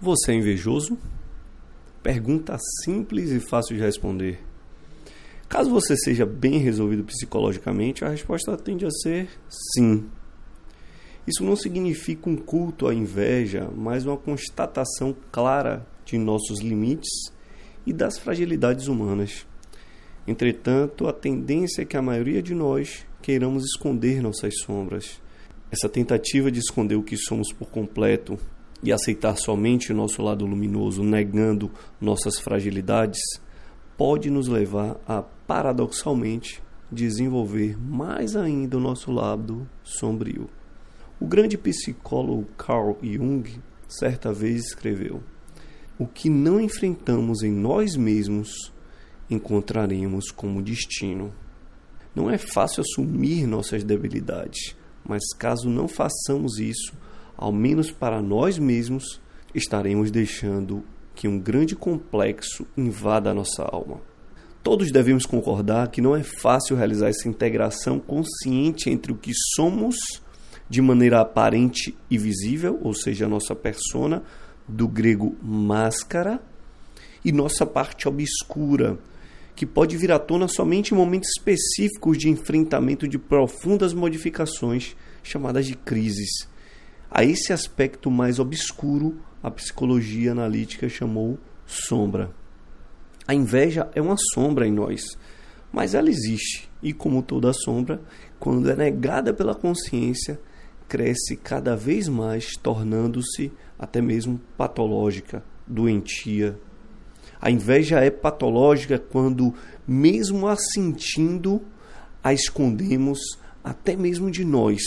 Você é invejoso? Pergunta simples e fácil de responder. Caso você seja bem resolvido psicologicamente, a resposta tende a ser sim. Isso não significa um culto à inveja, mas uma constatação clara de nossos limites e das fragilidades humanas. Entretanto, a tendência é que a maioria de nós queiramos esconder nossas sombras. Essa tentativa de esconder o que somos por completo e aceitar somente o nosso lado luminoso, negando nossas fragilidades, pode nos levar a, paradoxalmente, desenvolver mais ainda o nosso lado sombrio. O grande psicólogo Carl Jung certa vez escreveu: O que não enfrentamos em nós mesmos, encontraremos como destino. Não é fácil assumir nossas debilidades, mas caso não façamos isso, ao menos para nós mesmos, estaremos deixando que um grande complexo invada a nossa alma. Todos devemos concordar que não é fácil realizar essa integração consciente entre o que somos de maneira aparente e visível, ou seja, a nossa persona, do grego máscara, e nossa parte obscura, que pode vir à tona somente em momentos específicos de enfrentamento de profundas modificações, chamadas de crises a esse aspecto mais obscuro, a psicologia analítica chamou sombra. A inveja é uma sombra em nós, mas ela existe e, como toda sombra, quando é negada pela consciência, cresce cada vez mais, tornando-se até mesmo patológica, doentia. A inveja é patológica quando, mesmo a sentindo, a escondemos até mesmo de nós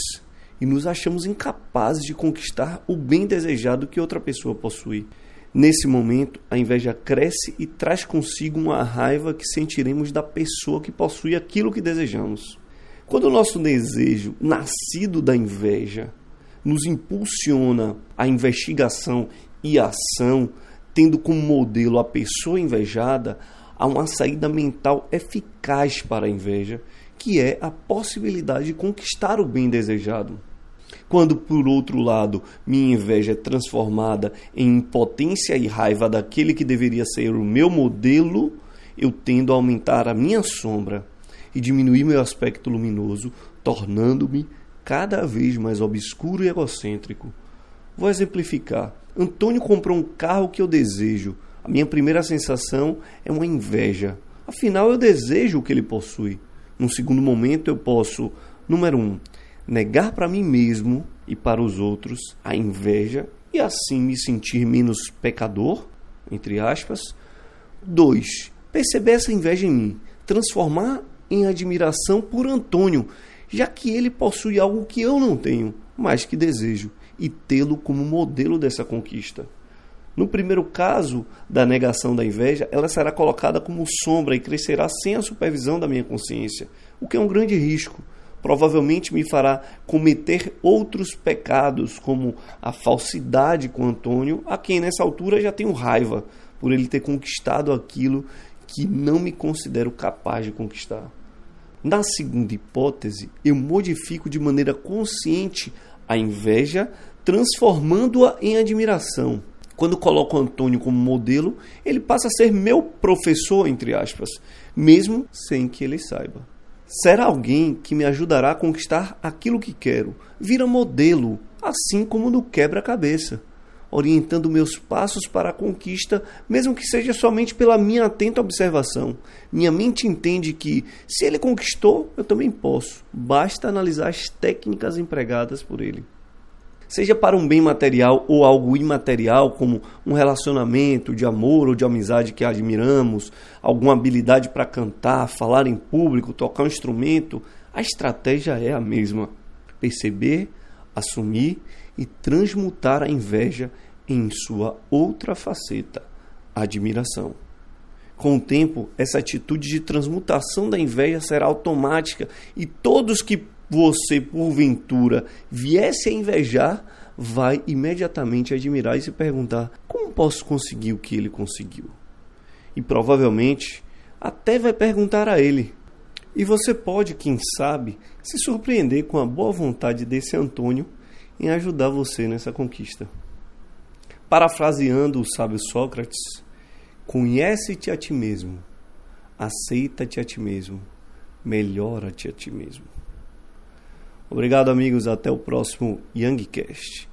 e nos achamos incapazes de conquistar o bem desejado que outra pessoa possui. Nesse momento, a inveja cresce e traz consigo uma raiva que sentiremos da pessoa que possui aquilo que desejamos. Quando o nosso desejo, nascido da inveja, nos impulsiona a investigação e ação, tendo como modelo a pessoa invejada, há uma saída mental eficaz para a inveja, que é a possibilidade de conquistar o bem desejado. Quando, por outro lado, minha inveja é transformada em impotência e raiva daquele que deveria ser o meu modelo, eu tendo a aumentar a minha sombra e diminuir meu aspecto luminoso, tornando-me cada vez mais obscuro e egocêntrico. Vou exemplificar. Antônio comprou um carro que eu desejo. A minha primeira sensação é uma inveja. Afinal, eu desejo o que ele possui. Num segundo momento, eu posso, número um, negar para mim mesmo e para os outros a inveja e assim me sentir menos pecador, entre aspas. 2. Perceber essa inveja em mim, transformar em admiração por Antônio, já que ele possui algo que eu não tenho, mas que desejo, e tê-lo como modelo dessa conquista. No primeiro caso da negação da inveja, ela será colocada como sombra e crescerá sem a supervisão da minha consciência, o que é um grande risco, provavelmente me fará cometer outros pecados, como a falsidade com Antônio, a quem nessa altura já tenho raiva por ele ter conquistado aquilo que não me considero capaz de conquistar. Na segunda hipótese, eu modifico de maneira consciente a inveja, transformando-a em admiração. Quando coloco Antônio como modelo, ele passa a ser meu professor, entre aspas, mesmo sem que ele saiba. Será alguém que me ajudará a conquistar aquilo que quero. Vira modelo, assim como no quebra-cabeça, orientando meus passos para a conquista, mesmo que seja somente pela minha atenta observação. Minha mente entende que, se ele conquistou, eu também posso. Basta analisar as técnicas empregadas por ele seja para um bem material ou algo imaterial, como um relacionamento de amor ou de amizade que admiramos, alguma habilidade para cantar, falar em público, tocar um instrumento, a estratégia é a mesma: perceber, assumir e transmutar a inveja em sua outra faceta, admiração. Com o tempo, essa atitude de transmutação da inveja será automática e todos que você, porventura, viesse a invejar, vai imediatamente admirar e se perguntar: como posso conseguir o que ele conseguiu? E provavelmente até vai perguntar a ele. E você pode, quem sabe, se surpreender com a boa vontade desse Antônio em ajudar você nessa conquista. Parafraseando o sábio Sócrates, conhece-te a ti mesmo, aceita-te a ti mesmo, melhora-te a ti mesmo. Obrigado, amigos. Até o próximo Youngcast.